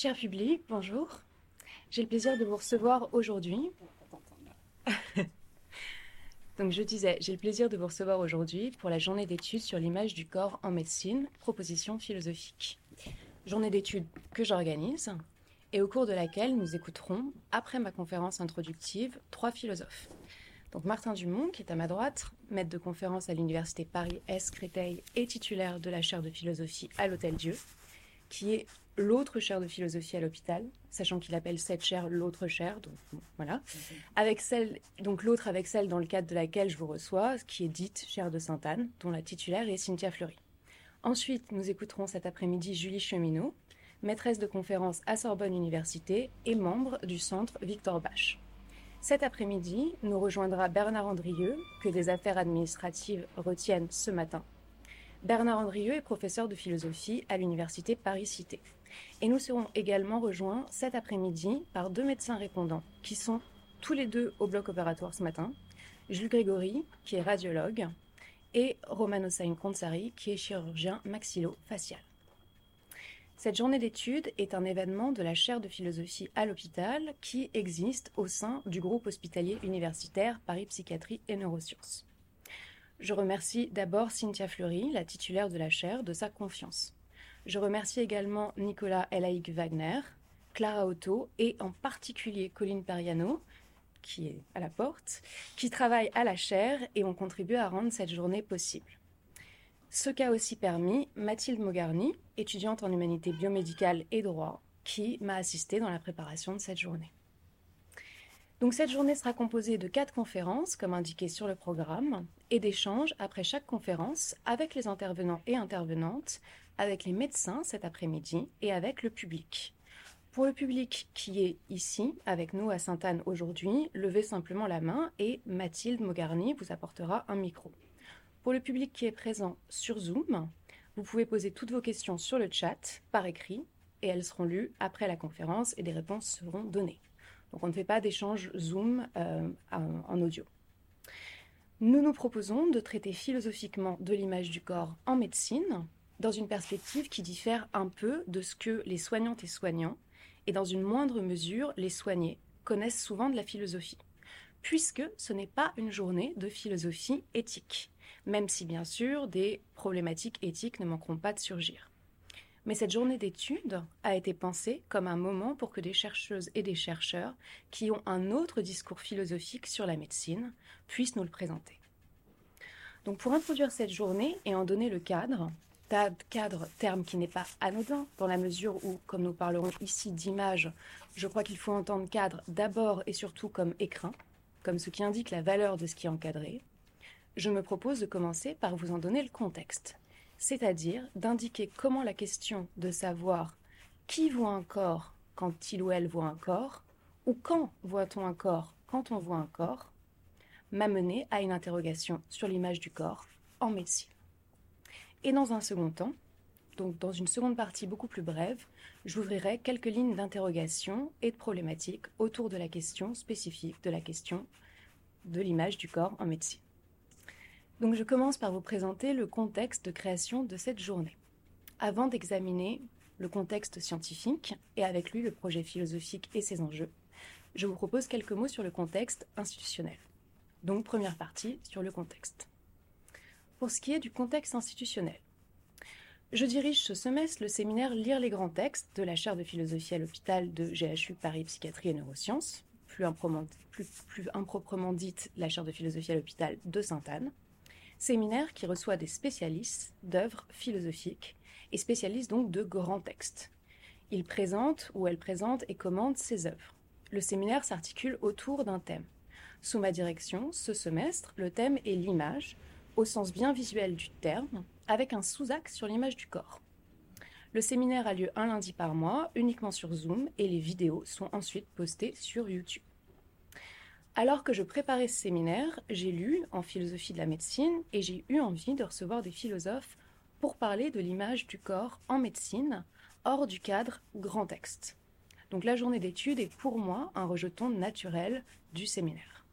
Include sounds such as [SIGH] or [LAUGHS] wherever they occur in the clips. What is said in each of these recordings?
Cher public, bonjour. J'ai le plaisir de vous recevoir aujourd'hui. [LAUGHS] Donc je disais, j'ai le plaisir de vous recevoir aujourd'hui pour la journée d'études sur l'image du corps en médecine, proposition philosophique. Journée d'études que j'organise et au cours de laquelle nous écouterons, après ma conférence introductive, trois philosophes. Donc Martin Dumont, qui est à ma droite, maître de conférence à l'Université Paris-Est Créteil et titulaire de la chaire de philosophie à l'Hôtel Dieu, qui est l'autre chaire de philosophie à l'hôpital, sachant qu'il appelle cette chaire l'autre chaire, donc voilà, avec celle, donc l'autre avec celle dans le cadre de laquelle je vous reçois, qui est dite chaire de Sainte-Anne, dont la titulaire est Cynthia Fleury. Ensuite, nous écouterons cet après-midi Julie Cheminot, maîtresse de conférence à Sorbonne Université et membre du centre Victor Bach. Cet après-midi, nous rejoindra Bernard Andrieux, que des affaires administratives retiennent ce matin. Bernard Andrieux est professeur de philosophie à l'université Paris-Cité. Et nous serons également rejoints cet après-midi par deux médecins répondants qui sont tous les deux au bloc opératoire ce matin. Jules Grégory, qui est radiologue, et Romano Sain Konsari, qui est chirurgien maxillo-facial. Cette journée d'études est un événement de la chaire de philosophie à l'hôpital qui existe au sein du groupe hospitalier universitaire Paris Psychiatrie et Neurosciences. Je remercie d'abord Cynthia Fleury, la titulaire de la chaire, de sa confiance. Je remercie également Nicolas Elaïc Wagner, Clara Otto et en particulier Colline Periano, qui est à la porte, qui travaillent à la chaire et ont contribué à rendre cette journée possible. Ce qu'a aussi permis Mathilde Mogarni, étudiante en humanité biomédicale et droit, qui m'a assistée dans la préparation de cette journée. Donc cette journée sera composée de quatre conférences, comme indiqué sur le programme, et d'échanges après chaque conférence avec les intervenants et intervenantes, avec les médecins cet après-midi et avec le public. Pour le public qui est ici, avec nous à Sainte-Anne aujourd'hui, levez simplement la main et Mathilde Mogarni vous apportera un micro. Pour le public qui est présent sur Zoom, vous pouvez poser toutes vos questions sur le chat, par écrit, et elles seront lues après la conférence et des réponses seront données. Donc on ne fait pas d'échange Zoom euh, en audio. Nous nous proposons de traiter philosophiquement de l'image du corps en médecine, dans une perspective qui diffère un peu de ce que les soignantes et soignants, et dans une moindre mesure les soignés, connaissent souvent de la philosophie, puisque ce n'est pas une journée de philosophie éthique même si bien sûr des problématiques éthiques ne manqueront pas de surgir. Mais cette journée d'études a été pensée comme un moment pour que des chercheuses et des chercheurs qui ont un autre discours philosophique sur la médecine puissent nous le présenter. Donc pour introduire cette journée et en donner le cadre, cadre, terme qui n'est pas anodin, dans la mesure où, comme nous parlerons ici d'image, je crois qu'il faut entendre cadre d'abord et surtout comme écrin, comme ce qui indique la valeur de ce qui est encadré, je me propose de commencer par vous en donner le contexte, c'est-à-dire d'indiquer comment la question de savoir qui voit un corps quand il ou elle voit un corps, ou quand voit-on un corps quand on voit un corps, m'a mené à une interrogation sur l'image du corps en médecine. Et dans un second temps, donc dans une seconde partie beaucoup plus brève, j'ouvrirai quelques lignes d'interrogation et de problématiques autour de la question spécifique de la question de l'image du corps en médecine. Donc je commence par vous présenter le contexte de création de cette journée. Avant d'examiner le contexte scientifique et avec lui le projet philosophique et ses enjeux, je vous propose quelques mots sur le contexte institutionnel. Donc première partie sur le contexte. Pour ce qui est du contexte institutionnel, je dirige ce semestre le séminaire Lire les grands textes de la chaire de philosophie à l'hôpital de GHU Paris Psychiatrie et Neurosciences, plus, improprement dite la chaire de philosophie à l'hôpital de Sainte-Anne, séminaire qui reçoit des spécialistes d'œuvres philosophiques et spécialistes donc de grands textes. Il présente ou elle présente et commande ses œuvres. Le séminaire s'articule autour d'un thème. Sous ma direction, ce semestre, le thème est l'image, au sens bien visuel du terme, avec un sous-axe sur l'image du corps. Le séminaire a lieu un lundi par mois, uniquement sur Zoom, et les vidéos sont ensuite postées sur YouTube. Alors que je préparais ce séminaire, j'ai lu en philosophie de la médecine et j'ai eu envie de recevoir des philosophes pour parler de l'image du corps en médecine, hors du cadre grand texte. Donc la journée d'étude est pour moi un rejeton naturel du séminaire.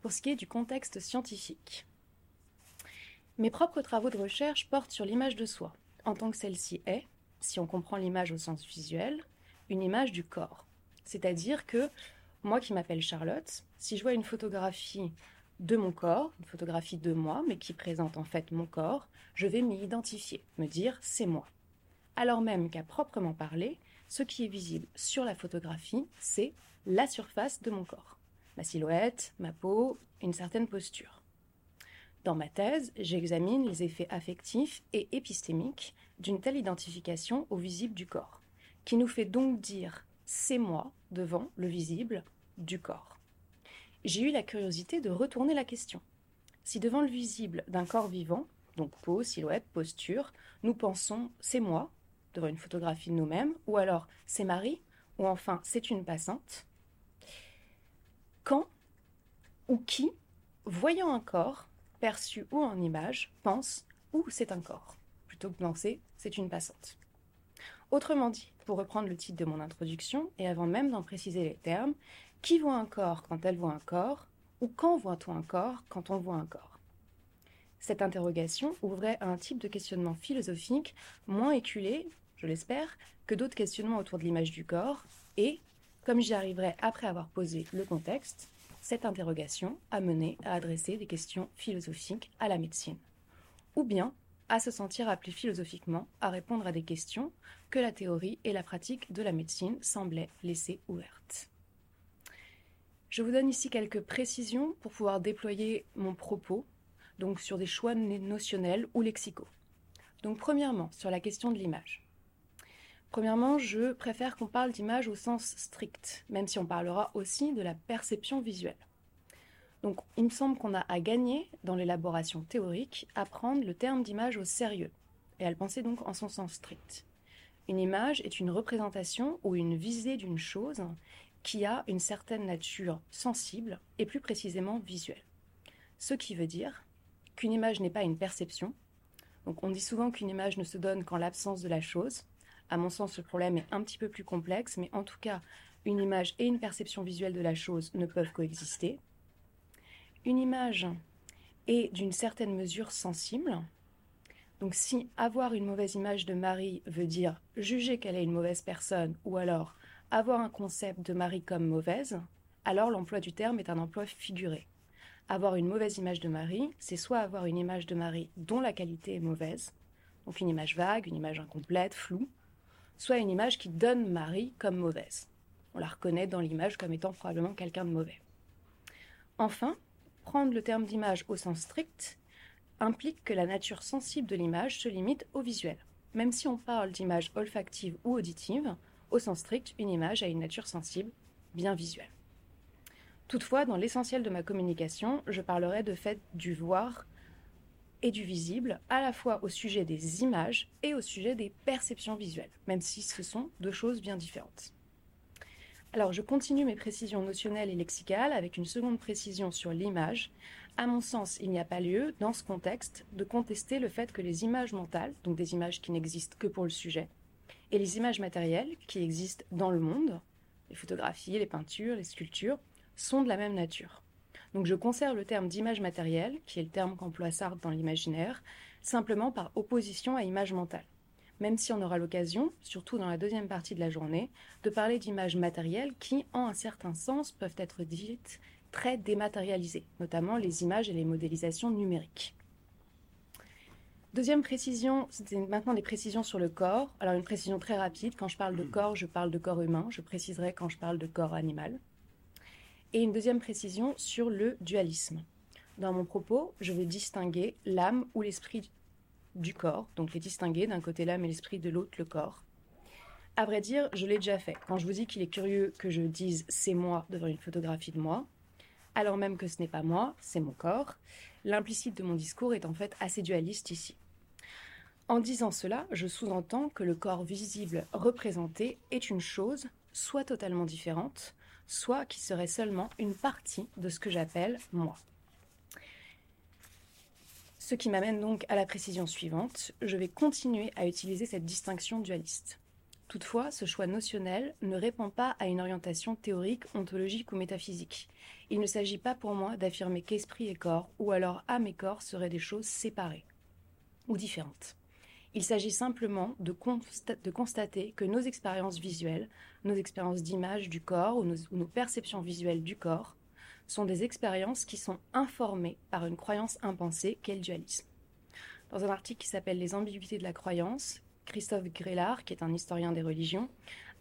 Pour ce qui est du contexte scientifique, mes propres travaux de recherche portent sur l'image de soi, en tant que celle-ci est, si on comprend l'image au sens visuel, une image du corps. C'est-à-dire que moi qui m'appelle Charlotte, si je vois une photographie de mon corps, une photographie de moi, mais qui présente en fait mon corps, je vais m'y identifier, me dire c'est moi. Alors même qu'à proprement parler, ce qui est visible sur la photographie, c'est la surface de mon corps, ma silhouette, ma peau, une certaine posture. Dans ma thèse, j'examine les effets affectifs et épistémiques d'une telle identification au visible du corps, qui nous fait donc dire c'est moi devant le visible du corps. J'ai eu la curiosité de retourner la question. Si devant le visible d'un corps vivant, donc peau, silhouette, posture, nous pensons c'est moi devant une photographie de nous-mêmes, ou alors c'est Marie, ou enfin c'est une passante, quand ou qui, voyant un corps, perçu ou en image, pense ou c'est un corps, plutôt que penser c'est une passante. Autrement dit, pour reprendre le titre de mon introduction, et avant même d'en préciser les termes, qui voit un corps quand elle voit un corps, ou quand voit-on un corps quand on voit un corps? Cette interrogation ouvrait un type de questionnement philosophique moins éculé, je l'espère, que d'autres questionnements autour de l'image du corps, et, comme j'y arriverai après avoir posé le contexte, cette interrogation a mené à adresser des questions philosophiques à la médecine. Ou bien à se sentir appelé philosophiquement à répondre à des questions que la théorie et la pratique de la médecine semblaient laisser ouvertes. Je vous donne ici quelques précisions pour pouvoir déployer mon propos, donc sur des choix notionnels ou lexicaux. Donc premièrement, sur la question de l'image. Premièrement, je préfère qu'on parle d'image au sens strict, même si on parlera aussi de la perception visuelle. Donc il me semble qu'on a à gagner dans l'élaboration théorique à prendre le terme d'image au sérieux, et à le penser donc en son sens strict. Une image est une représentation ou une visée d'une chose qui a une certaine nature sensible et plus précisément visuelle. Ce qui veut dire qu'une image n'est pas une perception. On dit souvent qu'une image ne se donne qu'en l'absence de la chose, à mon sens, le problème est un petit peu plus complexe, mais en tout cas, une image et une perception visuelle de la chose ne peuvent coexister. Une image est d'une certaine mesure sensible. Donc si avoir une mauvaise image de Marie veut dire juger qu'elle est une mauvaise personne ou alors avoir un concept de Marie comme mauvaise, alors l'emploi du terme est un emploi figuré. Avoir une mauvaise image de Marie, c'est soit avoir une image de Marie dont la qualité est mauvaise, donc une image vague, une image incomplète, floue, soit une image qui donne Marie comme mauvaise. On la reconnaît dans l'image comme étant probablement quelqu'un de mauvais. Enfin, prendre le terme d'image au sens strict implique que la nature sensible de l'image se limite au visuel. Même si on parle d'image olfactive ou auditive, au sens strict, une image a une nature sensible bien visuelle. Toutefois, dans l'essentiel de ma communication, je parlerai de fait du voir et du visible, à la fois au sujet des images et au sujet des perceptions visuelles, même si ce sont deux choses bien différentes. Alors, je continue mes précisions notionnelles et lexicales avec une seconde précision sur l'image. À mon sens, il n'y a pas lieu, dans ce contexte, de contester le fait que les images mentales, donc des images qui n'existent que pour le sujet, et les images matérielles qui existent dans le monde, les photographies, les peintures, les sculptures, sont de la même nature. Donc je conserve le terme d'image matérielle, qui est le terme qu'emploie Sartre dans l'imaginaire, simplement par opposition à image mentale. Même si on aura l'occasion, surtout dans la deuxième partie de la journée, de parler d'images matérielles qui, en un certain sens, peuvent être dites très dématérialisées, notamment les images et les modélisations numériques. Deuxième précision, c'était maintenant des précisions sur le corps. Alors une précision très rapide, quand je parle de corps, je parle de corps humain, je préciserai quand je parle de corps animal. Et une deuxième précision sur le dualisme. Dans mon propos, je vais distinguer l'âme ou l'esprit du corps, donc les distinguer d'un côté l'âme et l'esprit, de l'autre le corps. À vrai dire, je l'ai déjà fait. Quand je vous dis qu'il est curieux que je dise c'est moi devant une photographie de moi, alors même que ce n'est pas moi, c'est mon corps, l'implicite de mon discours est en fait assez dualiste ici. En disant cela, je sous-entends que le corps visible représenté est une chose soit totalement différente, soit qui serait seulement une partie de ce que j'appelle moi. Ce qui m'amène donc à la précision suivante, je vais continuer à utiliser cette distinction dualiste. Toutefois, ce choix notionnel ne répond pas à une orientation théorique, ontologique ou métaphysique. Il ne s'agit pas pour moi d'affirmer qu'esprit et corps, ou alors âme et corps seraient des choses séparées ou différentes. Il s'agit simplement de, constater que nos expériences visuelles, nos expériences d'image du corps ou nos, perceptions visuelles du corps sont des expériences qui sont informées par une croyance impensée qu'est le dualisme. Dans un article qui s'appelle Les ambiguïtés de la croyance, Christophe Grélard, qui est un historien des religions,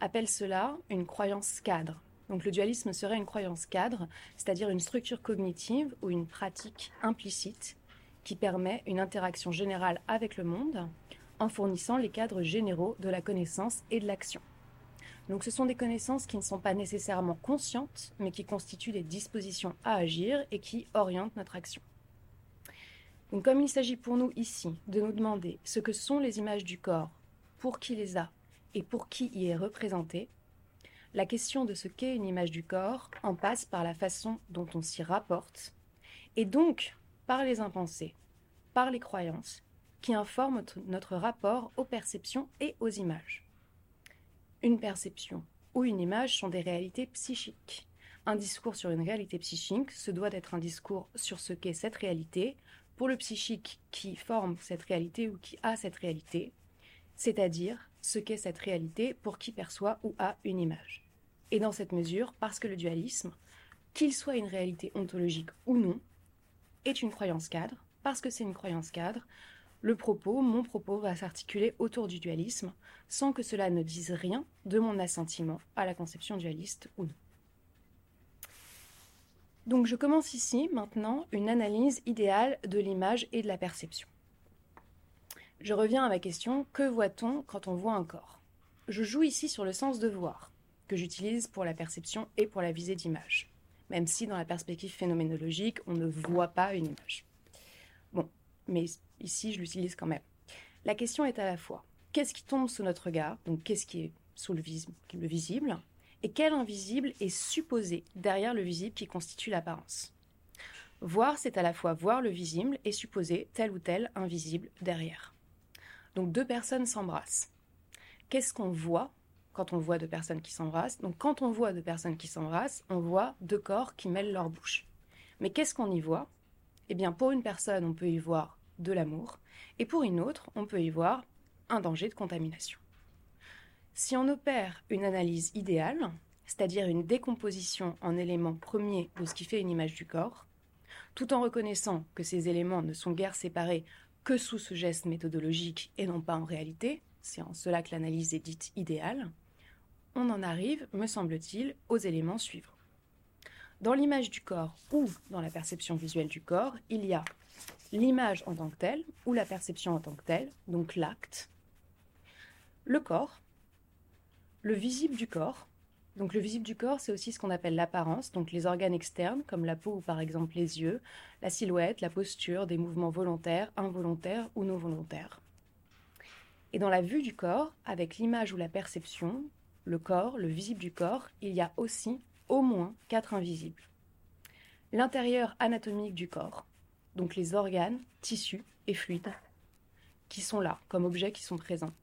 appelle cela une croyance cadre. Donc le dualisme serait une croyance cadre, c'est-à-dire une structure cognitive ou une pratique implicite qui permet une interaction générale avec le monde en fournissant les cadres généraux de la connaissance et de l'action. Donc ce sont des connaissances qui ne sont pas nécessairement conscientes, mais qui constituent des dispositions à agir et qui orientent notre action. Donc comme il s'agit pour nous ici de nous demander ce que sont les images du corps, pour qui les a et pour qui y est représenté, la question de ce qu'est une image du corps en passe par la façon dont on s'y rapporte, et donc par les impensés, par les croyances, qui informent notre rapport aux perceptions et aux images. Une perception ou une image sont des réalités psychiques. Un discours sur une réalité psychique se doit d'être un discours sur ce qu'est cette réalité, pour le psychique qui forme cette réalité ou qui a cette réalité, c'est-à-dire ce qu'est cette réalité pour qui perçoit ou a une image. Et dans cette mesure, parce que le dualisme, qu'il soit une réalité ontologique ou non, est une croyance cadre, parce que c'est une croyance cadre, le propos, mon propos, va s'articuler autour du dualisme, sans que cela ne dise rien de mon assentiment à la conception dualiste ou non. Donc je commence ici maintenant une analyse idéale de l'image et de la perception. Je reviens à ma question, que voit-on quand on voit un corps? Je joue ici sur le sens de voir, que j'utilise pour la perception et pour la visée d'image, même si dans la perspective phénoménologique, on ne voit pas une image. Bon, mais ici, je l'utilise quand même. La question est à la fois, qu'est-ce qui tombe sous notre regard, donc qu'est-ce qui est sous le, le visible, et quel invisible est supposé derrière le visible qui constitue l'apparence? Voir, c'est à la fois voir le visible et supposer tel ou tel invisible derrière. Donc deux personnes s'embrassent. Qu'est-ce qu'on voit quand on voit deux personnes qui s'embrassent? Donc quand on voit deux personnes qui s'embrassent, on voit deux corps qui mêlent leurs bouches. Mais qu'est-ce qu'on y voit? Eh bien pour une personne, on peut y voir de l'amour, et pour une autre, on peut y voir un danger de contamination. Si on opère une analyse idéale, c'est-à-dire une décomposition en éléments premiers de ce qui fait une image du corps, tout en reconnaissant que ces éléments ne sont guère séparés que sous ce geste méthodologique et non pas en réalité, c'est en cela que l'analyse est dite idéale, on en arrive, me semble-t-il, aux éléments suivants. Dans l'image du corps ou dans la perception visuelle du corps, il y a l'image en tant que telle ou la perception en tant que telle, donc l'acte, le corps, le visible du corps. Donc le visible du corps, c'est aussi ce qu'on appelle l'apparence, donc les organes externes comme la peau ou par exemple les yeux, la silhouette, la posture, des mouvements volontaires, involontaires ou non volontaires. Et dans la vue du corps, avec l'image ou la perception, le corps, le visible du corps, il y a aussi au moins quatre invisibles. L'intérieur anatomique du corps, donc les organes, tissus et fluides, qui sont là comme objets qui sont présents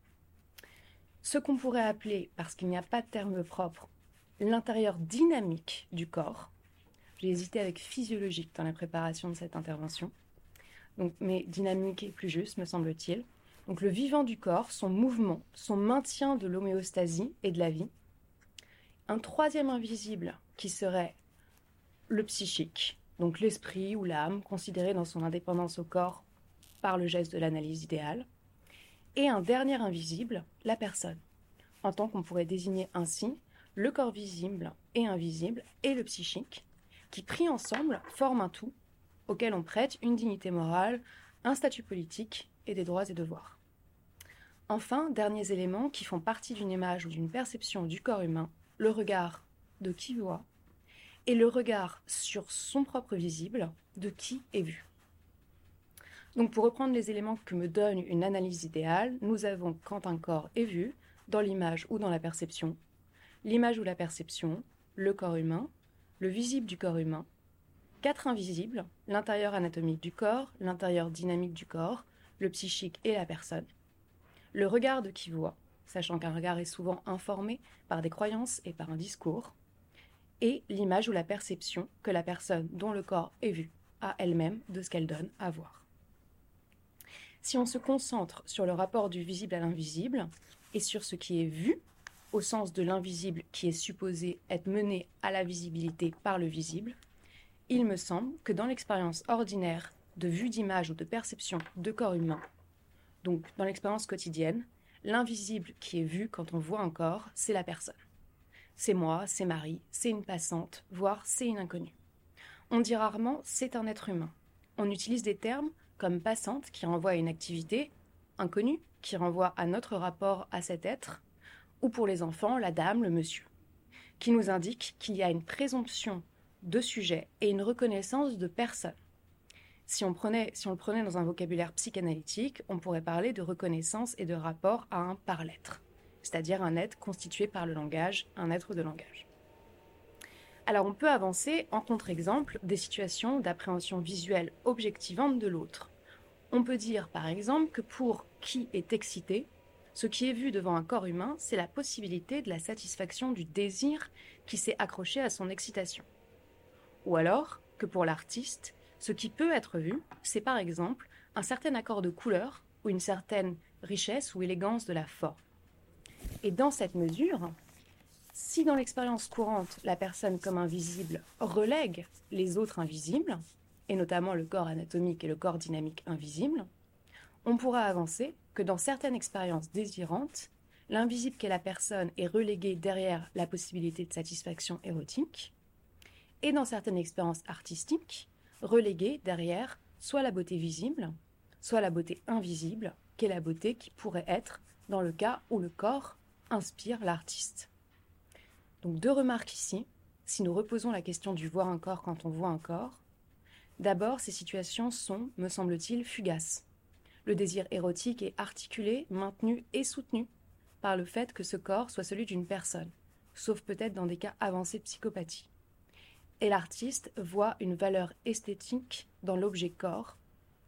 ce qu'on pourrait appeler, parce qu'il n'y a pas de terme propre, l'intérieur dynamique du corps. J'ai hésité avec physiologique dans la préparation de cette intervention. Mais dynamique est plus juste, me semble-t-il. Donc le vivant du corps, son mouvement, son maintien de l'homéostasie et de la vie. Un troisième invisible qui serait le psychique, donc l'esprit ou l'âme, considéré dans son indépendance au corps par le geste de l'analyse idéale et un dernier invisible, la personne, en tant qu'on pourrait désigner ainsi le corps visible et invisible et le psychique, qui pris ensemble forment un tout auquel on prête une dignité morale, un statut politique et des droits et devoirs. Enfin, derniers éléments qui font partie d'une image ou d'une perception du corps humain, le regard de qui voit et le regard sur son propre visible de qui est vu. Donc pour reprendre les éléments que me donne une analyse idéale, nous avons quand un corps est vu, dans l'image ou dans la perception, l'image ou la perception, le corps humain, le visible du corps humain, quatre invisibles, l'intérieur anatomique du corps, l'intérieur dynamique du corps, le psychique et la personne, le regard de qui voit, sachant qu'un regard est souvent informé par des croyances et par un discours, et l'image ou la perception que la personne dont le corps est vu a elle-même de ce qu'elle donne à voir. Si on se concentre sur le rapport du visible à l'invisible et sur ce qui est vu, au sens de l'invisible qui est supposé être mené à la visibilité par le visible, il me semble que dans l'expérience ordinaire de vue d'image ou de perception de corps humain, donc dans l'expérience quotidienne, l'invisible qui est vu quand on voit un corps, c'est la personne. C'est moi, c'est Marie, c'est une passante, voire c'est une inconnue. On dit rarement c'est un être humain. On utilise des termes comme passante qui renvoie à une activité, inconnue qui renvoie à notre rapport à cet être, ou pour les enfants, la dame, le monsieur, qui nous indique qu'il y a une présomption de sujet et une reconnaissance de personne. Si on, le prenait dans un vocabulaire psychanalytique, on pourrait parler de reconnaissance et de rapport à un par-l'être, c'est-à-dire un être constitué par le langage, un être de langage. Alors on peut avancer en contre-exemple des situations d'appréhension visuelle objectivante de l'autre. On peut dire par exemple que pour qui est excité, ce qui est vu devant un corps humain, c'est la possibilité de la satisfaction du désir qui s'est accroché à son excitation. Ou alors que pour l'artiste, ce qui peut être vu, c'est par exemple un certain accord de couleurs ou une certaine richesse ou élégance de la forme. Et dans cette mesure, si dans l'expérience courante, la personne comme invisible relègue les autres invisibles, et notamment le corps anatomique et le corps dynamique invisible, on pourra avancer que dans certaines expériences désirantes, l'invisible qu'est la personne est relégué derrière la possibilité de satisfaction érotique, et dans certaines expériences artistiques, relégué derrière soit la beauté visible, soit la beauté invisible, qu'est la beauté qui pourrait être dans le cas où le corps inspire l'artiste. Donc deux remarques ici, si nous reposons la question du voir un corps quand on voit un corps. D'abord, ces situations sont, me semble-t-il, fugaces. Le désir érotique est articulé, maintenu et soutenu par le fait que ce corps soit celui d'une personne, sauf peut-être dans des cas avancés de psychopathie. Et l'artiste voit une valeur esthétique dans l'objet corps,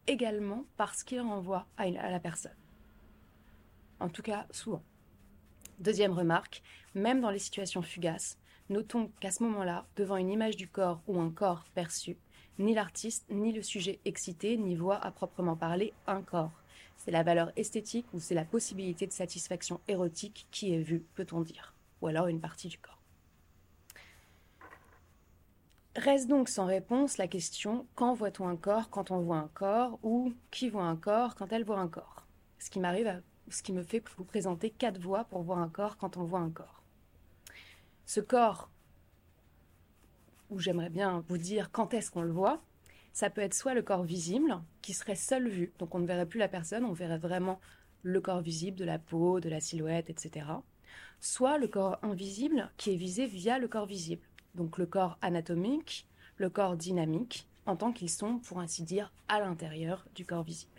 également parce qu'il renvoie à, la personne. En tout cas, souvent. Deuxième remarque, même dans les situations fugaces, notons qu'à ce moment-là, devant une image du corps ou un corps perçu, ni l'artiste, ni le sujet excité n'y voient à proprement parler un corps. C'est la valeur esthétique ou c'est la possibilité de satisfaction érotique qui est vue, peut-on dire, ou alors une partie du corps. Reste donc sans réponse la question quand voit-on un corps quand on voit un corps ou qui voit un corps quand elle voit un corps? Ce qui m'arrive ce qui me fait vous présenter quatre voies pour voir un corps quand on voit un corps. Ce corps où j'aimerais bien vous dire quand est-ce qu'on le voit, ça peut être soit le corps visible, qui serait seul vu, donc on ne verrait plus la personne, on verrait vraiment le corps visible de la peau, de la silhouette, etc. Soit le corps invisible, qui est visé via le corps visible, donc le corps anatomique, le corps dynamique, en tant qu'ils sont, pour ainsi dire, à l'intérieur du corps visible.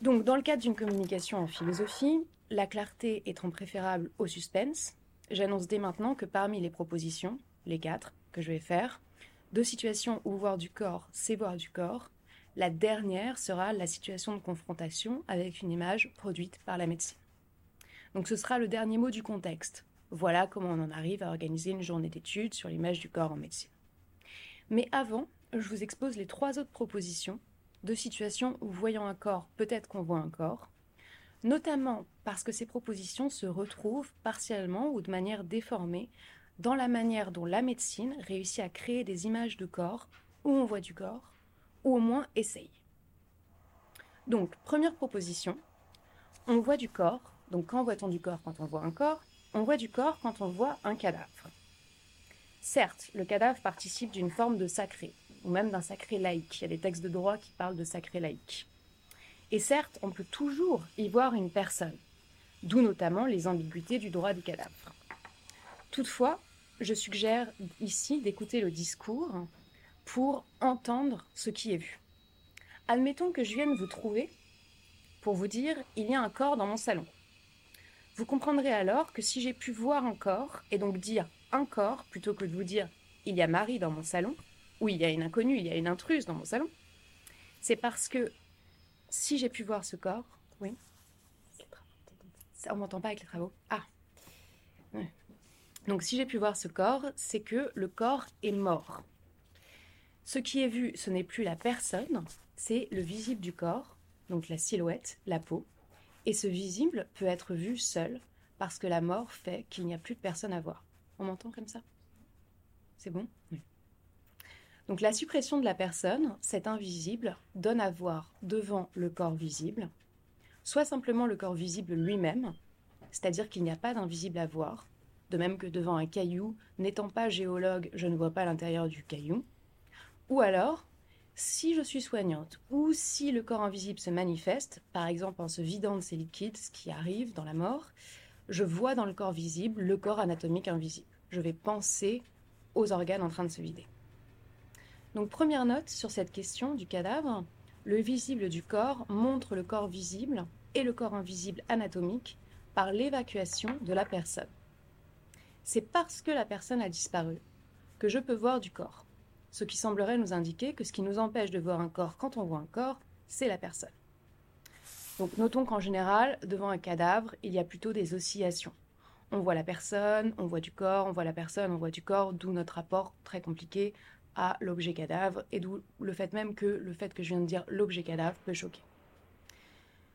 Donc, dans le cadre d'une communication en philosophie, la clarté étant préférable au suspense, j'annonce dès maintenant que parmi les propositions, les quatre que je vais faire, deux situations où voir du corps, c'est voir du corps. La dernière sera la situation de confrontation avec une image produite par la médecine. Donc ce sera le dernier mot du contexte. Voilà comment on en arrive à organiser une journée d'études sur l'image du corps en médecine. Mais avant, je vous expose les trois autres propositions de situations où voyant un corps, peut-être qu'on voit un corps, notamment parce que ces propositions se retrouvent partiellement ou de manière déformée dans la manière dont la médecine réussit à créer des images de corps où on voit du corps, ou au moins essaye. Donc, première proposition, on voit du corps. Donc, quand voit-on du corps quand on voit un corps? On voit du corps quand on voit un cadavre. Certes, le cadavre participe d'une forme de sacré, ou même d'un sacré laïque. Il y a des textes de droit qui parlent de sacré laïque. Et certes, on peut toujours y voir une personne, d'où notamment les ambiguïtés du droit du cadavre. Toutefois, je suggère ici d'écouter le discours pour entendre ce qui est vu. Admettons que je vienne vous trouver pour vous dire il y a un corps dans mon salon. Vous comprendrez alors que si j'ai pu voir un corps et donc dire un corps plutôt que de vous dire il y a Marie dans mon salon, ou il y a une inconnue, il y a une intruse dans mon salon, c'est parce que si j'ai pu voir ce corps, oui. On m'entend pas avec les travaux. Ah. Donc si j'ai pu voir ce corps, c'est que le corps est mort. Ce qui est vu, ce n'est plus la personne, c'est le visible du corps, donc la silhouette, la peau. Et ce visible peut être vu seul parce que la mort fait qu'il n'y a plus de personne à voir. On m'entend comme ça? C'est bon? Donc la suppression de la personne, cet invisible, donne à voir devant le corps visible, soit simplement le corps visible lui-même, c'est-à-dire qu'il n'y a pas d'invisible à voir, de même que devant un caillou, n'étant pas géologue, je ne vois pas l'intérieur du caillou, ou alors, si je suis soignante, ou si le corps invisible se manifeste, par exemple en se vidant de ses liquides, ce qui arrive dans la mort, je vois dans le corps visible le corps anatomique invisible. Je vais penser aux organes en train de se vider. Donc première note sur cette question du cadavre, le visible du corps montre le corps visible et le corps invisible anatomique par l'évacuation de la personne. C'est parce que la personne a disparu que je peux voir du corps, ce qui semblerait nous indiquer que ce qui nous empêche de voir un corps quand on voit un corps, c'est la personne. Notons qu'en général, devant un cadavre, il y a plutôt des oscillations. On voit la personne, on voit du corps, on voit la personne, on voit du corps, d'où notre rapport très compliqué à l'objet cadavre et d'où le fait même que le fait que je viens de dire l'objet cadavre peut choquer.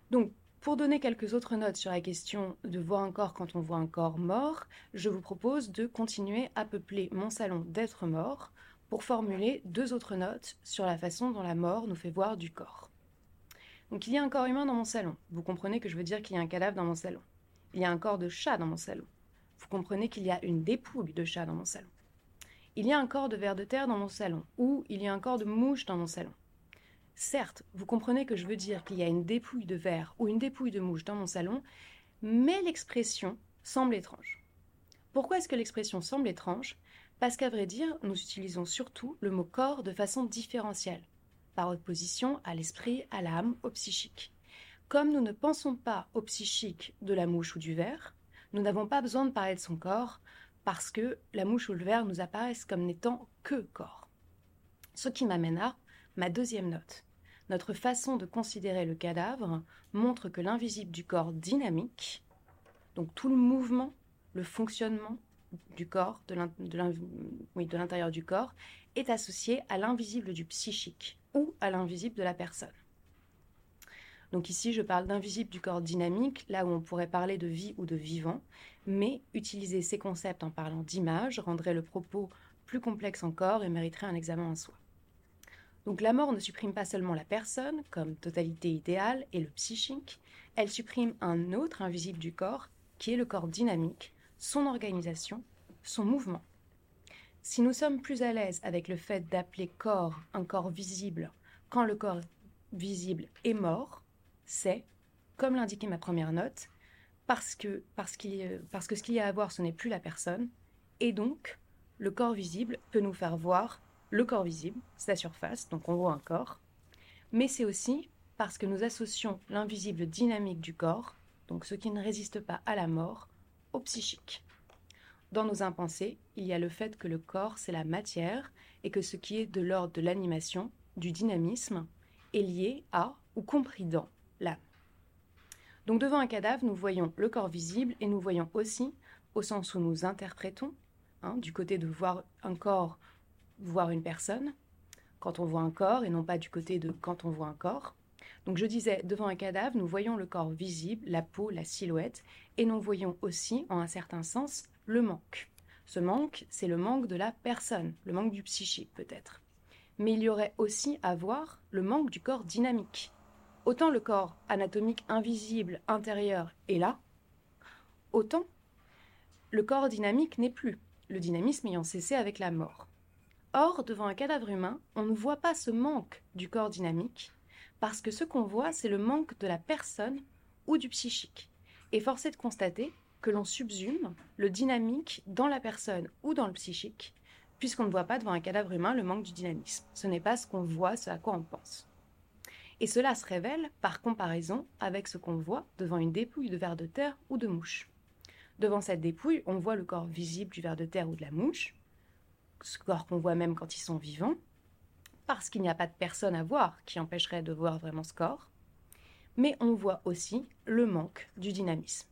Donc, pour donner quelques autres notes sur la question de voir un corps quand on voit un corps mort, je vous propose de continuer à peupler mon salon d'êtres morts pour formuler deux autres notes sur la façon dont la mort nous fait voir du corps. Donc il y a un corps humain dans mon salon. Vous comprenez que je veux dire qu'il y a un cadavre dans mon salon. Il y a un corps de chat dans mon salon. Vous comprenez qu'il y a une dépouille de chat dans mon salon. Il y a un corps de ver de terre dans mon salon, ou il y a un corps de mouche dans mon salon. Certes, vous comprenez que je veux dire qu'il y a une dépouille de verre ou une dépouille de mouche dans mon salon, mais l'expression semble étrange. Pourquoi est-ce que l'expression semble étrange? Parce qu'à vrai dire, nous utilisons surtout le mot corps de façon différentielle, par opposition à l'esprit, à l'âme, au psychique. Comme nous ne pensons pas au psychique de la mouche ou du verre, nous n'avons pas besoin de parler de son corps, parce que la mouche ou le ver nous apparaissent comme n'étant que corps. Ce qui m'amène à ma deuxième note. Notre façon de considérer le cadavre montre que l'invisible du corps dynamique, donc tout le mouvement, le fonctionnement du corps, de l'intérieur du corps, est associé à l'invisible du psychique ou à l'invisible de la personne. Donc ici, je parle d'invisible du corps dynamique, là où on pourrait parler de vie ou de vivant, mais utiliser ces concepts en parlant d'image rendrait le propos plus complexe encore et mériterait un examen en soi. Donc la mort ne supprime pas seulement la personne comme totalité idéale et le psychique, elle supprime un autre invisible du corps qui est le corps dynamique, son organisation, son mouvement. Si nous sommes plus à l'aise avec le fait d'appeler corps un corps visible quand le corps visible est mort, c'est, comme l'indiquait ma première note, parce que, parce, parce que ce qu'il y a à voir, ce n'est plus la personne, et donc le corps visible peut nous faire voir le corps visible, sa surface, donc on voit un corps, mais c'est aussi parce que nous associons l'invisible dynamique du corps, donc ce qui ne résiste pas à la mort, au psychique. Dans nos impensés, il y a le fait que le corps, c'est la matière, et que ce qui est de l'ordre de l'animation, du dynamisme, est lié à ou compris dans l'âme. Donc devant un cadavre, nous voyons le corps visible et nous voyons aussi, au sens où nous interprétons, hein, du côté de voir un corps, voir une personne, quand on voit un corps et non pas du côté de quand on voit un corps. Donc je disais, devant un cadavre, nous voyons le corps visible, la peau, la silhouette, et nous voyons aussi, en un certain sens, le manque. Ce manque, c'est le manque de la personne, le manque du psychique peut-être. Mais il y aurait aussi à voir le manque du corps dynamique, Autant le corps anatomique invisible intérieur est là, autant le corps dynamique n'est plus, le dynamisme ayant cessé avec la mort. Or, devant un cadavre humain, on ne voit pas ce manque du corps dynamique, parce que ce qu'on voit, c'est le manque de la personne ou du psychique. Et force est de constater que l'on subsume le dynamique dans la personne ou dans le psychique, puisqu'on ne voit pas devant un cadavre humain le manque du dynamisme. Ce n'est pas ce qu'on voit, ce à quoi on pense. Et cela se révèle par comparaison avec ce qu'on voit devant une dépouille de ver de terre ou de mouche. Devant cette dépouille, on voit le corps visible du ver de terre ou de la mouche, ce corps qu'on voit même quand ils sont vivants, parce qu'il n'y a pas de personne à voir qui empêcherait de voir vraiment ce corps. Mais on voit aussi le manque du dynamisme.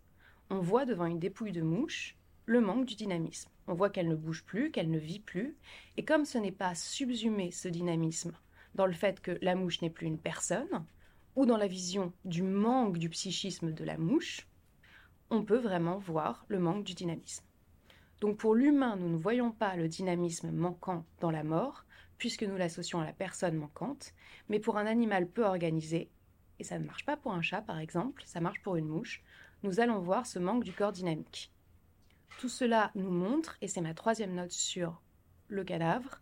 On voit devant une dépouille de mouche le manque du dynamisme. On voit qu'elle ne bouge plus, qu'elle ne vit plus, et comme ce n'est pas subsumer ce dynamisme dans le fait que la mouche n'est plus une personne, ou dans la vision du manque du psychisme de la mouche, on peut vraiment voir le manque du dynamisme. Donc pour l'humain, nous ne voyons pas le dynamisme manquant dans la mort, puisque nous l'associons à la personne manquante, mais pour un animal peu organisé, et ça ne marche pas pour un chat par exemple, ça marche pour une mouche, nous allons voir ce manque du corps dynamique. Tout cela nous montre, et c'est ma troisième note sur le cadavre,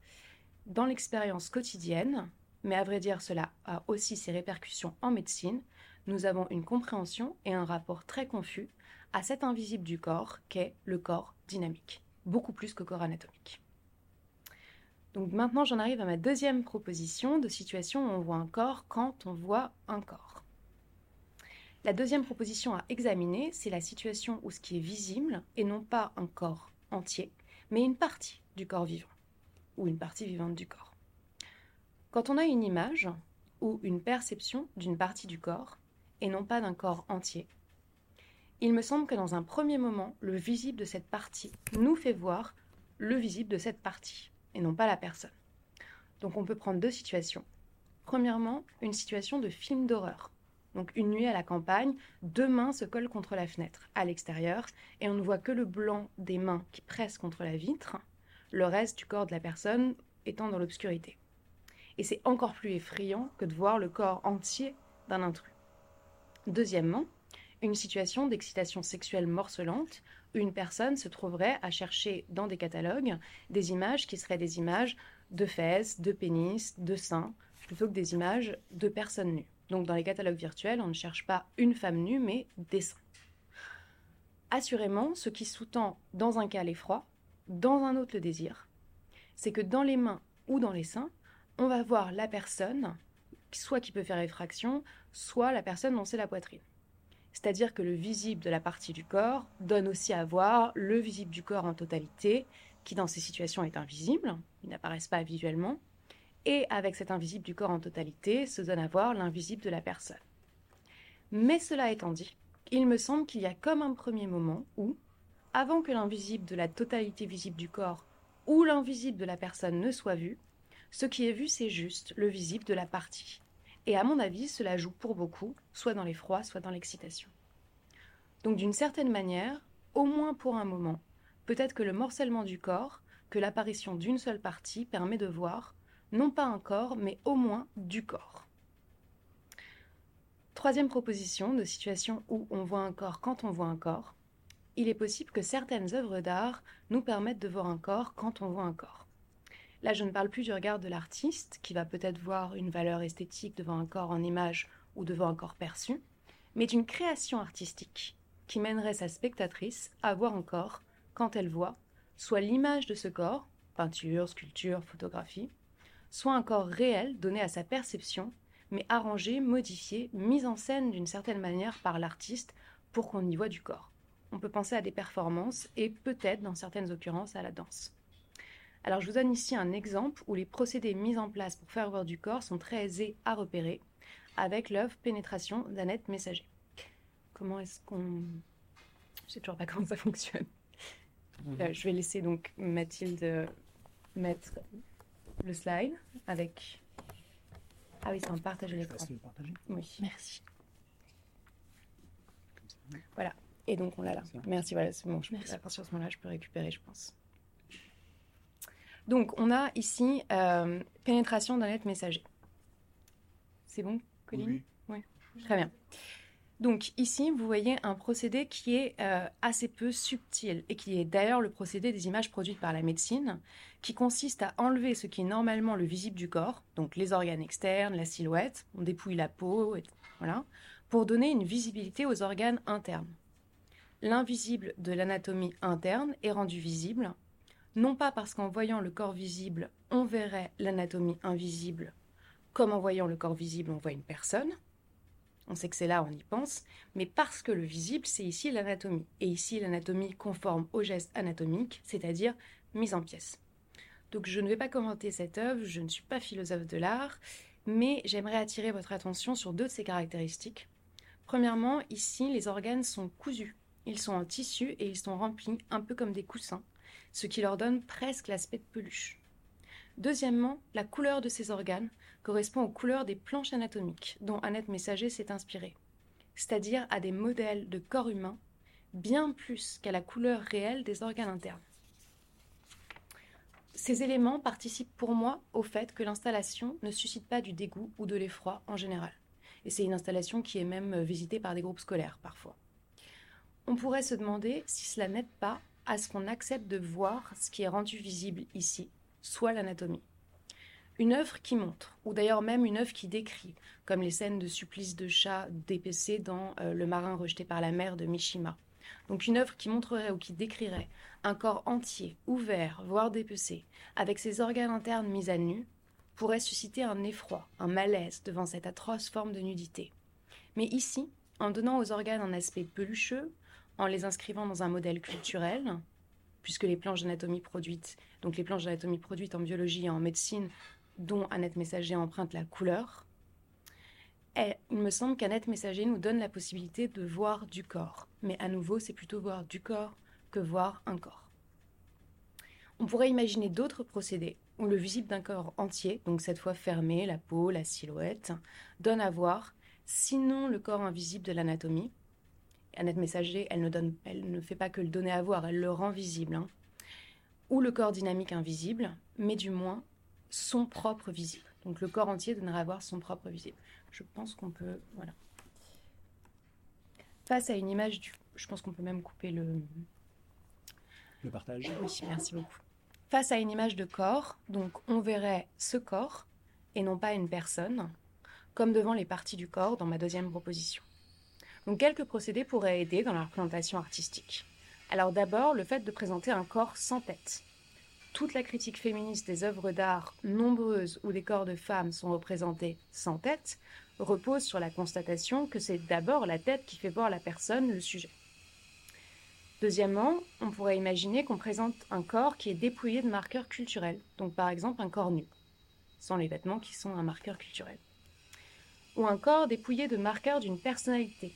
dans l'expérience quotidienne, mais à vrai dire cela a aussi ses répercussions en médecine, nous avons une compréhension et un rapport très confus à cet invisible du corps qu'est le corps dynamique, beaucoup plus que corps anatomique. Donc maintenant j'en arrive à ma deuxième proposition de situation où on voit un corps quand on voit un corps. La deuxième proposition à examiner, c'est la situation où ce qui est visible est non pas un corps entier, mais une partie du corps vivant, ou une partie vivante du corps. Quand on a une image ou une perception d'une partie du corps, et non pas d'un corps entier, il me semble que dans un premier moment, le visible de cette partie nous fait voir le visible de cette partie, et non pas la personne. Donc on peut prendre deux situations. Premièrement, une situation de film d'horreur. Donc une nuit à la campagne, deux mains se collent contre la fenêtre à l'extérieur et on ne voit que le blanc des mains qui pressent contre la vitre, le reste du corps de la personne étant dans l'obscurité. Et c'est encore plus effrayant que de voir le corps entier d'un intrus. Deuxièmement, une situation d'excitation sexuelle morcelante une personne se trouverait à chercher dans des catalogues des images qui seraient des images de fesses, de pénis, de seins, plutôt que des images de personnes nues. Donc dans les catalogues virtuels, on ne cherche pas une femme nue, mais des seins. Assurément, ce qui sous-tend dans un cas l'effroi, dans un autre le désir, c'est que dans les mains ou dans les seins, on va voir la personne, soit qui peut faire effraction, soit la personne dont c'est la poitrine. C'est-à-dire que le visible de la partie du corps donne aussi à voir le visible du corps en totalité, qui dans ces situations est invisible, ils n'apparaissent pas visuellement, et avec cet invisible du corps en totalité se donne à voir l'invisible de la personne. Mais cela étant dit, il me semble qu'il y a comme un premier moment où, avant que l'invisible de la totalité visible du corps ou l'invisible de la personne ne soit vu, ce qui est vu c'est juste le visible de la partie. Et à mon avis, cela joue pour beaucoup, soit dans l'effroi, soit dans l'excitation. Donc d'une certaine manière, au moins pour un moment, peut-être que le morcellement du corps, que l'apparition d'une seule partie permet de voir, non pas un corps, mais au moins du corps. Troisième proposition de situation où on voit un corps quand on voit un corps. Il est possible que certaines œuvres d'art nous permettent de voir un corps quand on voit un corps. Là, je ne parle plus du regard de l'artiste, qui va peut-être voir une valeur esthétique devant un corps en image ou devant un corps perçu, mais d'une création artistique qui mènerait sa spectatrice à voir un corps quand elle voit soit l'image de ce corps, peinture, sculpture, photographie, soit un corps réel donné à sa perception, mais arrangé, modifié, mis en scène d'une certaine manière par l'artiste pour qu'on y voit du corps. On peut penser à des performances et peut-être, dans certaines occurrences, à la danse. Alors je vous donne ici un exemple où les procédés mis en place pour faire voir du corps sont très aisés à repérer avec l'œuvre Pénétration d'Annette Messager. Comment est-ce qu'on... Je sais toujours pas comment ça fonctionne. Mhm. Euh, je vais laisser donc Mathilde mettre le slide avec... Ah oui, c'est un partage l'écran. Oui, merci. Voilà. Et donc on l'a là. Merci, voilà, c'est bon. À partir de ce moment-là, je peux récupérer, je pense. Donc, on a ici euh, pénétration d'un être messager. C'est bon, Colline Oui. Très bien. Donc ici, vous voyez un procédé qui est euh, assez peu subtil et qui est d'ailleurs le procédé des images produites par la médecine, qui consiste à enlever ce qui est normalement le visible du corps, donc les organes externes, la silhouette, on dépouille la peau, voilà, pour donner une visibilité aux organes internes. L'invisible de l'anatomie interne est rendu visible non pas parce qu'en voyant le corps visible, on verrait l'anatomie invisible, comme en voyant le corps visible, on voit une personne. On sait que c'est là, on y pense, mais parce que le visible, c'est ici l'anatomie. Et ici, l'anatomie conforme au geste anatomique, c'est-à-dire mise en pièces. Donc je ne vais pas commenter cette œuvre, je ne suis pas philosophe de l'art, mais j'aimerais attirer votre attention sur deux de ses caractéristiques. Premièrement, ici, les organes sont cousus. Ils sont en tissu et ils sont remplis un peu comme des coussins ce qui leur donne presque l'aspect de peluche. Deuxièmement, la couleur de ces organes correspond aux couleurs des planches anatomiques dont Annette Messager s'est inspirée, c'est-à-dire à des modèles de corps humain bien plus qu'à la couleur réelle des organes internes. Ces éléments participent pour moi au fait que l'installation ne suscite pas du dégoût ou de l'effroi en général. Et c'est une installation qui est même visitée par des groupes scolaires parfois. On pourrait se demander si cela n'aide pas à ce qu'on accepte de voir ce qui est rendu visible ici, soit l'anatomie. Une œuvre qui montre, ou d'ailleurs même une œuvre qui décrit, comme les scènes de supplice de chat dépecé dans euh, Le marin rejeté par la mer de Mishima. Donc une œuvre qui montrerait ou qui décrirait un corps entier, ouvert, voire dépecé, avec ses organes internes mis à nu, pourrait susciter un effroi, un malaise devant cette atroce forme de nudité. Mais ici, en donnant aux organes un aspect pelucheux, en les inscrivant dans un modèle culturel, puisque les planches d'anatomie produites, donc les planches d'anatomie produites en biologie et en médecine, dont Annette Messager emprunte la couleur, il me semble qu'Annette Messager nous donne la possibilité de voir du corps. Mais à nouveau, c'est plutôt voir du corps que voir un corps. On pourrait imaginer d'autres procédés où le visible d'un corps entier, donc cette fois fermé, la peau, la silhouette, donne à voir, sinon le corps invisible de l'anatomie. Annette Messager, elle ne, donne, elle ne fait pas que le donner à voir, elle le rend visible. Hein. Ou le corps dynamique invisible, mais du moins son propre visible. Donc le corps entier donnerait à voir son propre visible. Je pense qu'on peut. Voilà. Face à une image du. Je pense qu'on peut même couper le. Le partage. Oui, merci beaucoup. Face à une image de corps, donc on verrait ce corps et non pas une personne, comme devant les parties du corps dans ma deuxième proposition. Donc quelques procédés pourraient aider dans la représentation artistique. Alors d'abord, le fait de présenter un corps sans tête toute la critique féministe des œuvres d'art nombreuses où des corps de femmes sont représentés sans tête repose sur la constatation que c'est d'abord la tête qui fait voir la personne, le sujet. Deuxièmement, on pourrait imaginer qu'on présente un corps qui est dépouillé de marqueurs culturels, donc par exemple un corps nu, sans les vêtements qui sont un marqueur culturel. Ou un corps dépouillé de marqueurs d'une personnalité.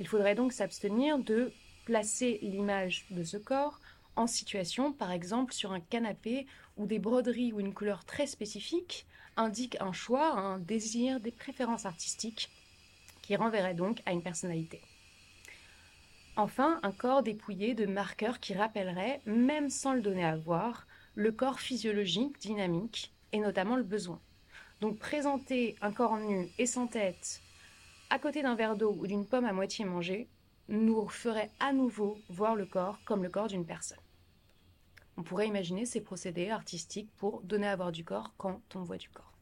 Il faudrait donc s'abstenir de placer l'image de ce corps en situation, par exemple sur un canapé où des broderies ou une couleur très spécifique indiquent un choix, un désir, des préférences artistiques qui renverraient donc à une personnalité. Enfin, un corps dépouillé de marqueurs qui rappelleraient, même sans le donner à voir, le corps physiologique, dynamique, et notamment le besoin. Donc présenter un corps nu et sans tête à côté d'un verre d'eau ou d'une pomme à moitié mangée nous ferait à nouveau voir le corps comme le corps d'une personne. On pourrait imaginer ces procédés artistiques pour donner à voir du corps quand on voit du corps.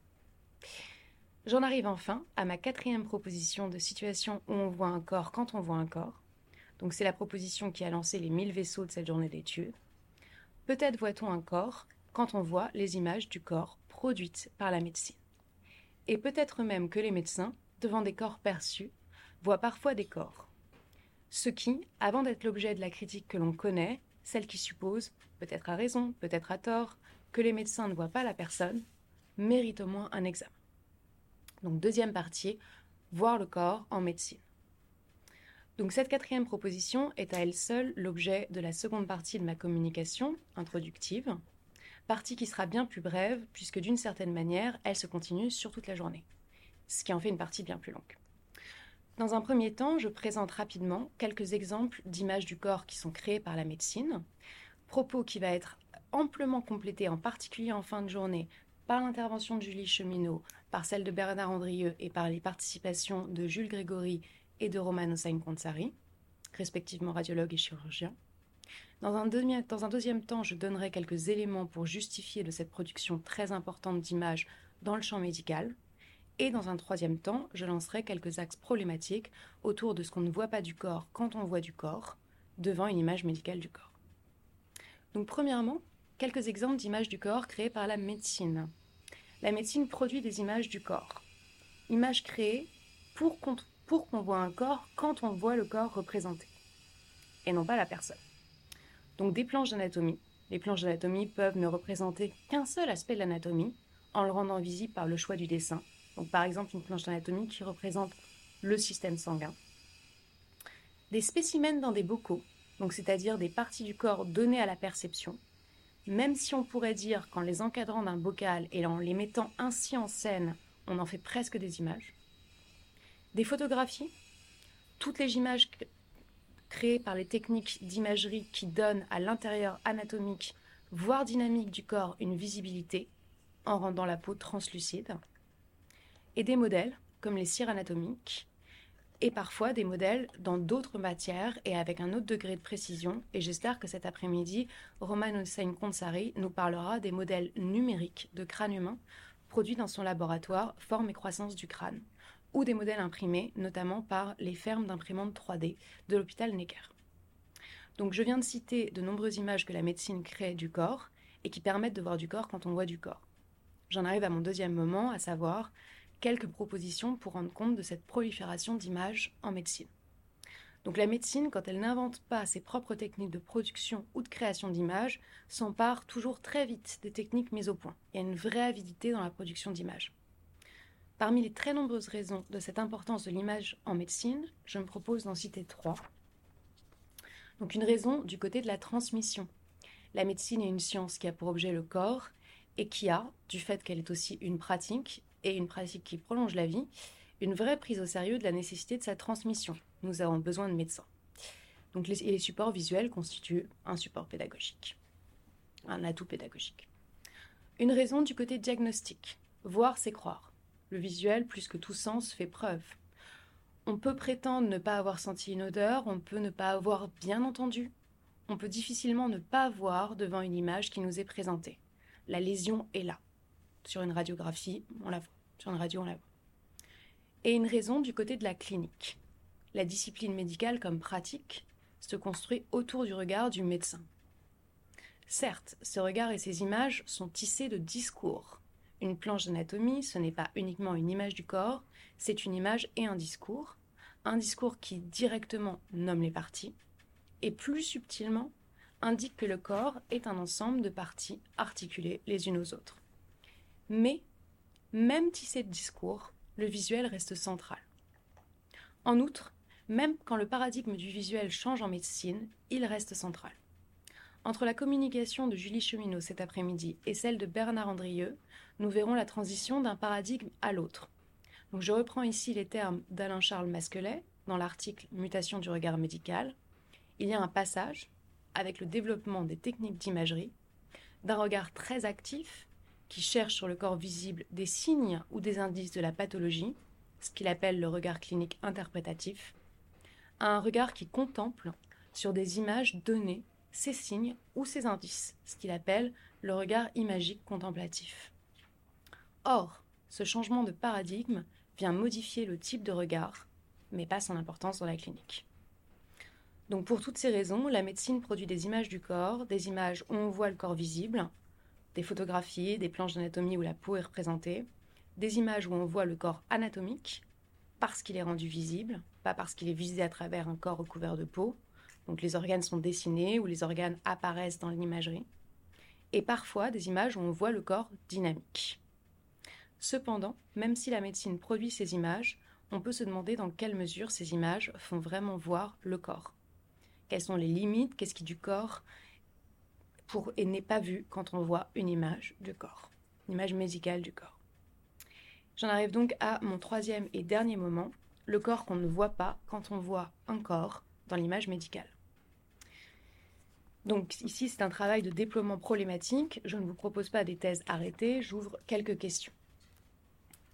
J'en arrive enfin à ma quatrième proposition de situation où on voit un corps quand on voit un corps. Donc c'est la proposition qui a lancé les 1000 vaisseaux de cette journée d'études. Peut-être voit-on un corps quand on voit les images du corps produites par la médecine. Et peut-être même que les médecins, devant des corps perçus, voient parfois des corps. Ce qui, avant d'être l'objet de la critique que l'on connaît, celle qui suppose, peut-être à raison, peut-être à tort, que les médecins ne voient pas la personne, mérite au moins un examen. Donc deuxième partie, voir le corps en médecine. Donc cette quatrième proposition est à elle seule l'objet de la seconde partie de ma communication introductive, partie qui sera bien plus brève puisque d'une certaine manière, elle se continue sur toute la journée, ce qui en fait une partie bien plus longue. Dans un premier temps, je présente rapidement quelques exemples d'images du corps qui sont créées par la médecine, propos qui va être amplement complété, en particulier en fin de journée, par l'intervention de Julie Cheminot, par celle de Bernard Andrieux et par les participations de Jules Grégory et de Roman Hossein Konsari, respectivement radiologue et chirurgien. Dans un, dans un, deuxième temps, je donnerai quelques éléments pour justifier de cette production très importante d'images dans le champ médical, et dans un troisième temps, je lancerai quelques axes problématiques autour de ce qu'on ne voit pas du corps quand on voit du corps devant une image médicale du corps. Donc premièrement, quelques exemples d'images du corps créées par la médecine. La médecine produit des images du corps. Images créées pour qu'on voit un corps quand on voit le corps représenté, et non pas la personne. Donc des planches d'anatomie. Les planches d'anatomie peuvent ne représenter qu'un seul aspect de l'anatomie, en le rendant visible par le choix du dessin, par exemple, une planche d'anatomie qui représente le système sanguin. Des spécimens dans des bocaux, donc c'est-à-dire des parties du corps données à la perception, même si on pourrait dire qu'en les encadrant d'un bocal et en les mettant ainsi en scène, on en fait presque des images. Des photographies, toutes les images créées par les techniques d'imagerie qui donnent à l'intérieur anatomique, voire dynamique du corps, une visibilité en rendant la peau translucide. Et des modèles, comme les cires anatomiques, et parfois des modèles dans d'autres matières et avec un autre degré de précision. Et j'espère que cet après-midi, Roman Hossein Konsari nous parlera des modèles numériques de crâne humain produits dans son laboratoire Forme et croissance du crâne, ou des modèles imprimés, notamment par les fermes d'imprimantes 3D de l'hôpital Necker. Donc je viens de citer de nombreuses images que la médecine crée du corps et qui permettent de voir du corps quand on voit du corps. J'en arrive à mon deuxième moment, à savoir quelques propositions pour rendre compte de cette prolifération d'images en médecine. Donc la médecine, quand elle n'invente pas ses propres techniques de production ou de création d'images, s'empare toujours très vite des techniques mises au point. Il y a une vraie avidité dans la production d'images. Parmi les très nombreuses raisons de cette importance de l'image en médecine, je me propose d'en citer trois. Donc une raison du côté de la transmission. La médecine est une science qui a pour objet le corps et qui a, du fait qu'elle est aussi une pratique, et une pratique qui prolonge la vie, une vraie prise au sérieux de la nécessité de sa transmission. Nous avons besoin de médecins. Donc les, supports visuels constituent un support pédagogique, un atout pédagogique. Une raison du côté diagnostic. Voir, c'est croire. Le visuel, plus que tout sens, fait preuve. On peut prétendre ne pas avoir senti une odeur, on peut ne pas avoir bien entendu, on peut difficilement ne pas voir devant une image qui nous est présentée. La lésion est là. Sur une radiographie, on la voit. Sur une radio, on la voit. Et une raison du côté de la clinique. La discipline médicale comme pratique se construit autour du regard du médecin. Certes, ce regard et ces images sont tissés de discours. Une planche d'anatomie, ce n'est pas uniquement une image du corps, c'est une image et un discours. Un discours qui directement nomme les parties et plus subtilement indique que le corps est un ensemble de parties articulées les unes aux autres. Mais, même tissé de discours, le visuel reste central. En outre, même quand le paradigme du visuel change en médecine, il reste central. Entre la communication de Julie Cheminot cet après-midi et celle de Bernard Andrieux, nous verrons la transition d'un paradigme à l'autre. Je reprends ici les termes d'Alain-Charles Masquelet dans l'article Mutation du regard médical. Il y a un passage, avec le développement des techniques d'imagerie, d'un regard très actif qui cherche sur le corps visible des signes ou des indices de la pathologie, ce qu'il appelle le regard clinique interprétatif, à un regard qui contemple sur des images données ces signes ou ces indices, ce qu'il appelle le regard imagique contemplatif. Or, ce changement de paradigme vient modifier le type de regard, mais pas son importance dans la clinique. Donc pour toutes ces raisons, la médecine produit des images du corps, des images où on voit le corps visible, des photographies, des planches d'anatomie où la peau est représentée, des images où on voit le corps anatomique, parce qu'il est rendu visible, pas parce qu'il est visé à travers un corps recouvert de peau. Donc les organes sont dessinés ou les organes apparaissent dans l'imagerie. Et parfois des images où on voit le corps dynamique. Cependant, même si la médecine produit ces images, on peut se demander dans quelle mesure ces images font vraiment voir le corps. Quelles sont les limites, qu'est-ce qui du corps? Et n'est pas vu quand on voit une image du corps, une image médicale du corps. J'en arrive donc à mon troisième et dernier moment, le corps qu'on ne voit pas quand on voit un corps dans l'image médicale. Donc ici, c'est un travail de déploiement problématique. Je ne vous propose pas des thèses arrêtées, j'ouvre quelques questions.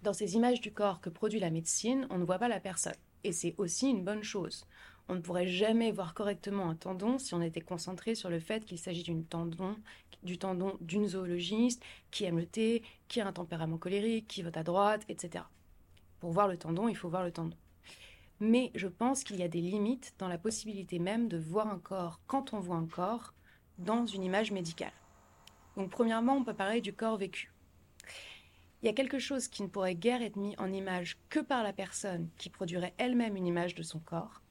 Dans ces images du corps que produit la médecine, on ne voit pas la personne. Et c'est aussi une bonne chose. On ne pourrait jamais voir correctement un tendon si on était concentré sur le fait qu'il s'agit d'une tendon, du tendon d'une zoologiste qui aime le thé, qui a un tempérament colérique, qui vote à droite, etc. Pour voir le tendon, il faut voir le tendon. Mais je pense qu'il y a des limites dans la possibilité même de voir un corps quand on voit un corps dans une image médicale. Donc premièrement, on peut parler du corps vécu. Il y a quelque chose qui ne pourrait guère être mis en image que par la personne qui produirait elle-même une image de son corps,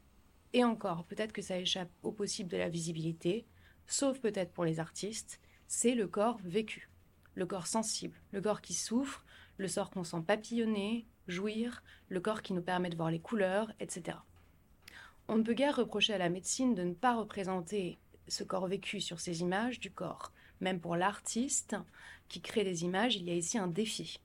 et encore, peut-être que ça échappe au possible de la visibilité, sauf peut-être pour les artistes, c'est le corps vécu, le corps sensible, le corps qui souffre, le sort qu'on sent papillonner, jouir, le corps qui nous permet de voir les couleurs, etc. On ne peut guère reprocher à la médecine de ne pas représenter ce corps vécu sur ces images du corps. Même pour l'artiste qui crée des images, il y a ici un défi.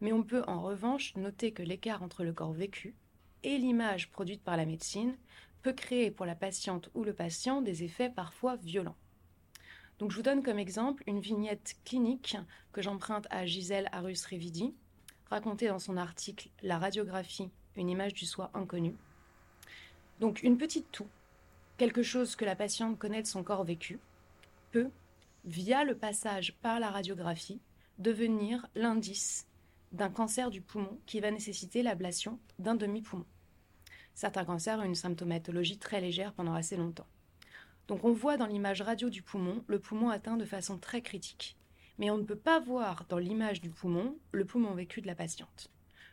mais on peut en revanche noter que l'écart entre le corps vécu et l'image produite par la médecine peut créer pour la patiente ou le patient des effets parfois violents. Donc je vous donne comme exemple une vignette clinique que j'emprunte à Gisèle Arus-Revidi, racontée dans son article La radiographie, une image du soi inconnu. Donc une petite toux, quelque chose que la patiente connaît de son corps vécu, peut, via le passage par la radiographie, devenir l'indice d'un cancer du poumon qui va nécessiter l'ablation d'un demi-poumon. Certains cancers ont une symptomatologie très légère pendant assez longtemps. Donc on voit dans l'image radio du poumon le poumon atteint de façon très critique. Mais on ne peut pas voir dans l'image du poumon le poumon vécu de la patiente.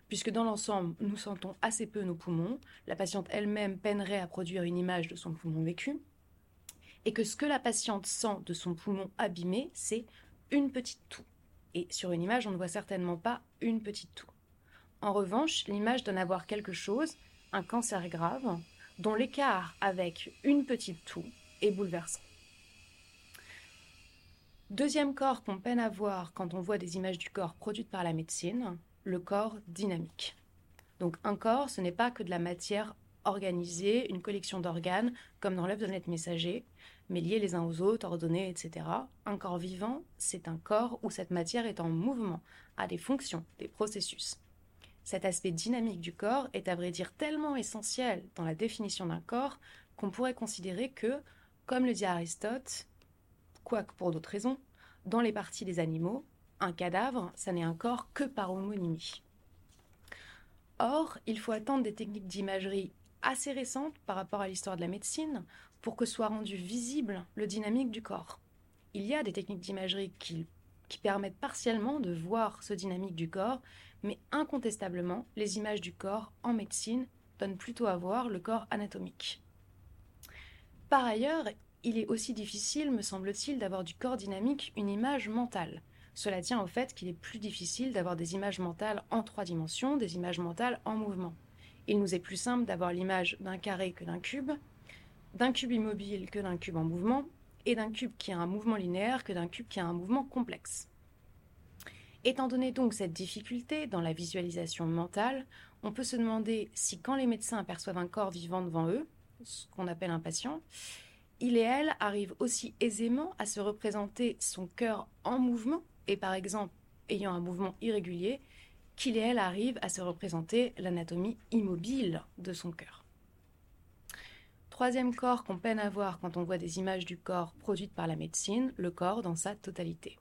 Puisque dans l'ensemble, nous sentons assez peu nos poumons, la patiente elle-même peinerait à produire une image de son poumon vécu, et que ce que la patiente sent de son poumon abîmé, c'est une petite toux. Et sur une image, on ne voit certainement pas une petite toux. En revanche, l'image donne à voir quelque chose, un cancer grave, dont l'écart avec une petite toux est bouleversant. Deuxième corps qu'on peine à voir quand on voit des images du corps produites par la médecine, le corps dynamique. Donc un corps, ce n'est pas que de la matière organisée, une collection d'organes, comme dans l'œuvre de net messager, mais liés les uns aux autres, ordonnés, etc. Un corps vivant, c'est un corps où cette matière est en mouvement, a des fonctions, des processus. Cet aspect dynamique du corps est à vrai dire tellement essentiel dans la définition d'un corps qu'on pourrait considérer que, comme le dit Aristote, quoique pour d'autres raisons, dans les parties des animaux, un cadavre, ça n'est un corps que par homonymie. Or, il faut attendre des techniques d'imagerie assez récentes par rapport à l'histoire de la médecine pour que soit rendu visible le dynamique du corps. Il y a des techniques d'imagerie qui, qui permettent partiellement de voir ce dynamique du corps, mais incontestablement, les images du corps en médecine donnent plutôt à voir le corps anatomique. Par ailleurs, il est aussi difficile, me semble-t-il, d'avoir du corps dynamique une image mentale. Cela tient au fait qu'il est plus difficile d'avoir des images mentales en trois dimensions, des images mentales en mouvement. Il nous est plus simple d'avoir l'image d'un carré que d'un cube, d'un cube immobile que d'un cube en mouvement, et d'un cube qui a un mouvement linéaire que d'un cube qui a un mouvement complexe. Étant donné donc cette difficulté dans la visualisation mentale, on peut se demander si quand les médecins aperçoivent un corps vivant devant eux, ce qu'on appelle un patient, il et elle arrivent aussi aisément à se représenter son cœur en mouvement, et par exemple ayant un mouvement irrégulier, qu'il et elle arrivent à se représenter l'anatomie immobile de son cœur. Troisième corps qu'on peine à voir quand on voit des images du corps produites par la médecine, le corps dans sa totalité.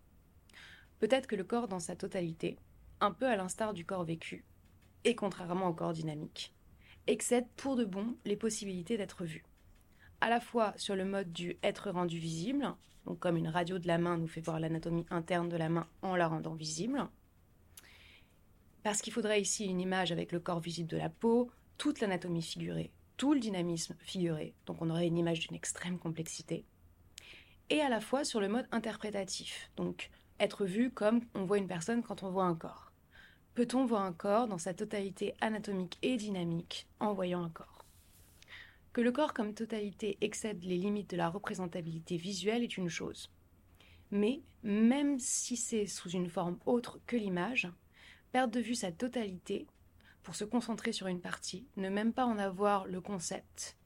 Peut-être que le corps dans sa totalité, un peu à l'instar du corps vécu, et contrairement au corps dynamique, excède pour de bon les possibilités d'être vu. À la fois sur le mode du être rendu visible, comme une radio de la main nous fait voir l'anatomie interne de la main en la rendant visible, parce qu'il faudrait ici une image avec le corps visible de la peau, toute l'anatomie figurée, tout le dynamisme figuré, donc on aurait une image d'une extrême complexité, et à la fois sur le mode interprétatif, donc être vu comme on voit une personne quand on voit un corps. Peut-on voir un corps dans sa totalité anatomique et dynamique en voyant un corps? Que le corps comme totalité excède les limites de la représentabilité visuelle est une chose. Mais même si c'est sous une forme autre que l'image, perdre de vue sa totalité pour se concentrer sur une partie, ne même pas en avoir le concept,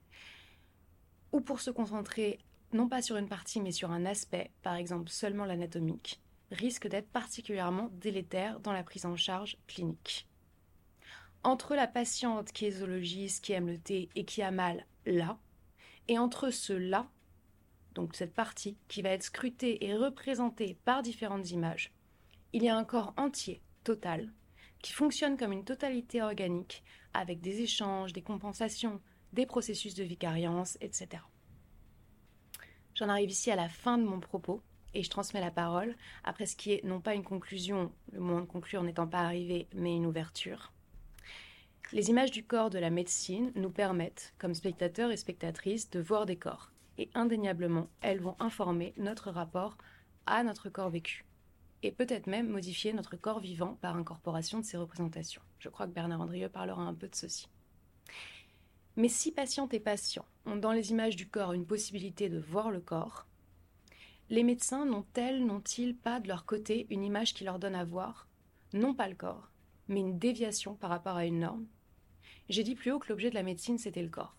ou pour se concentrer non pas sur une partie mais sur un aspect, par exemple seulement l'anatomique, risque d'être particulièrement délétère dans la prise en charge clinique. Entre la patiente qui est zoologiste, qui aime le thé et qui a mal là, et entre ce là, donc cette partie qui va être scrutée et représentée par différentes images, il y a un corps entier, total, qui fonctionne comme une totalité organique, avec des échanges, des compensations, des processus de vicariance, etc. J'en arrive ici à la fin de mon propos et je transmets la parole après ce qui est non pas une conclusion, le moment de conclure n'étant pas arrivé, mais une ouverture. Les images du corps de la médecine nous permettent, comme spectateurs et spectatrices, de voir des corps. Et indéniablement, elles vont informer notre rapport à notre corps vécu et peut-être même modifier notre corps vivant par incorporation de ces représentations. Je crois que Bernard Andrieux parlera un peu de ceci. Mais si patientes et patients ont dans les images du corps une possibilité de voir le corps, les médecins n'ont-elles, n'ont-ils pas de leur côté une image qui leur donne à voir, non pas le corps, mais une déviation par rapport à une norme? J'ai dit plus haut que l'objet de la médecine, c'était le corps.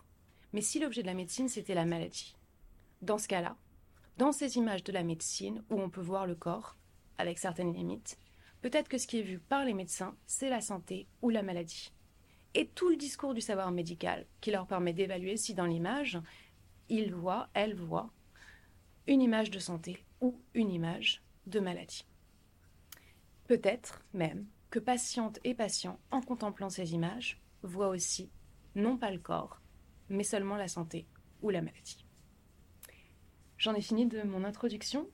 Mais si l'objet de la médecine, c'était la maladie? Dans ce cas-là, dans ces images de la médecine, où on peut voir le corps, avec certaines limites, peut-être que ce qui est vu par les médecins, c'est la santé ou la maladie. Et tout le discours du savoir médical qui leur permet d'évaluer si dans l'image, ils voient, elles voient, une image de santé ou une image de maladie. Peut-être même que patientes et patients, en contemplant ces images, voient aussi non pas le corps, mais seulement la santé ou la maladie. J'en ai fini de mon introduction